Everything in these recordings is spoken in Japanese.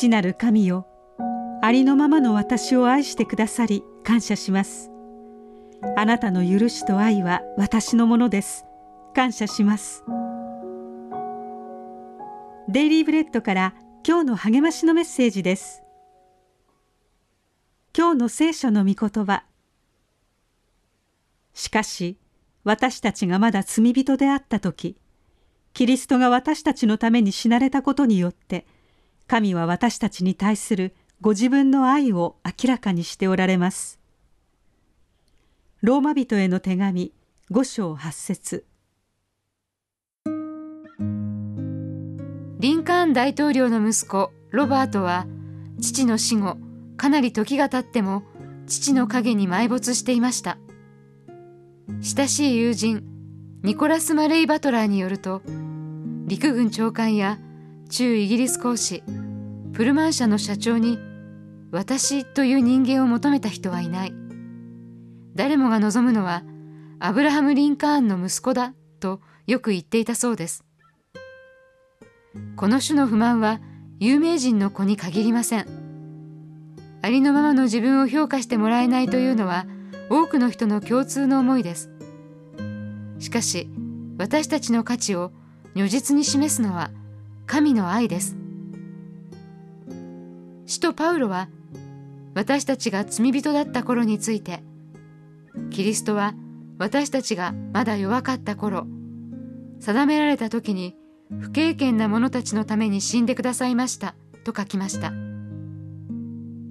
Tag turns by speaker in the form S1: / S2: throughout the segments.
S1: 父なる神よありのままの私を愛してくださり感謝します。あなたの許しと愛は私のものです。感謝します。デイリーブレッドから今日の励ましのメッセージです。今日の聖書の御言葉。しかし私たちがまだ罪人であった時キリストが私たちのために死なれたことによって神は私たちに対するご自分の愛を明らかにしておられます。ローマ人への手紙5章8節。
S2: リンカーン大統領の息子ロバートは父の死後かなり時が経っても父の影に埋没していました。親しい友人ニコラス・マレイ・バトラーによると陸軍長官や駐イギリス公使。プルマン社の社長に私という人間を求めた人はいない。誰もが望むのはアブラハム・リンカーンの息子だとよく言っていたそうです。この種の不満は有名人の子に限りません。ありのままの自分を評価してもらえないというのは多くの人の共通の思いです。しかし私たちの価値を如実に示すのは神の愛です使徒パウロは私たちが罪人だった頃についてキリストは私たちがまだ弱かった頃定められた時に不経験な者たちのために死んでくださいましたと書きました。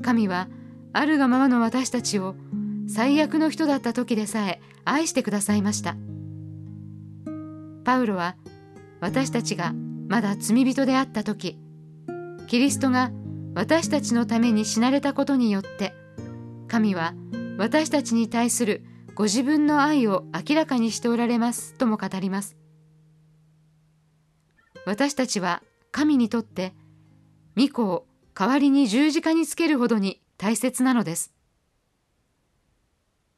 S2: 神はあるがままの私たちを最悪の人だった時でさえ愛してくださいましたパウロは私たちがまだ罪人であった時キリストが私たちのために死なれたことによって神は私たちに対するご自分の愛を明らかにしておられますとも語ります私たちは神にとって御子を代わりに十字架につけるほどに大切なのです。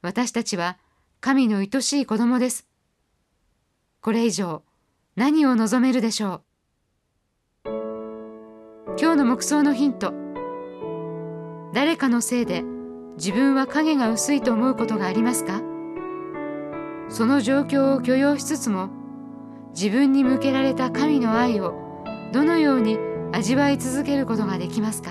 S2: 私たちは神の愛しい子供です。これ以上何を望めるでしょう？今日の目想のヒント。誰かのせいで自分は影が薄いと思うことがありますか？その状況を許容しつつも自分に向けられた神の愛をどのように味わい続けることができますか？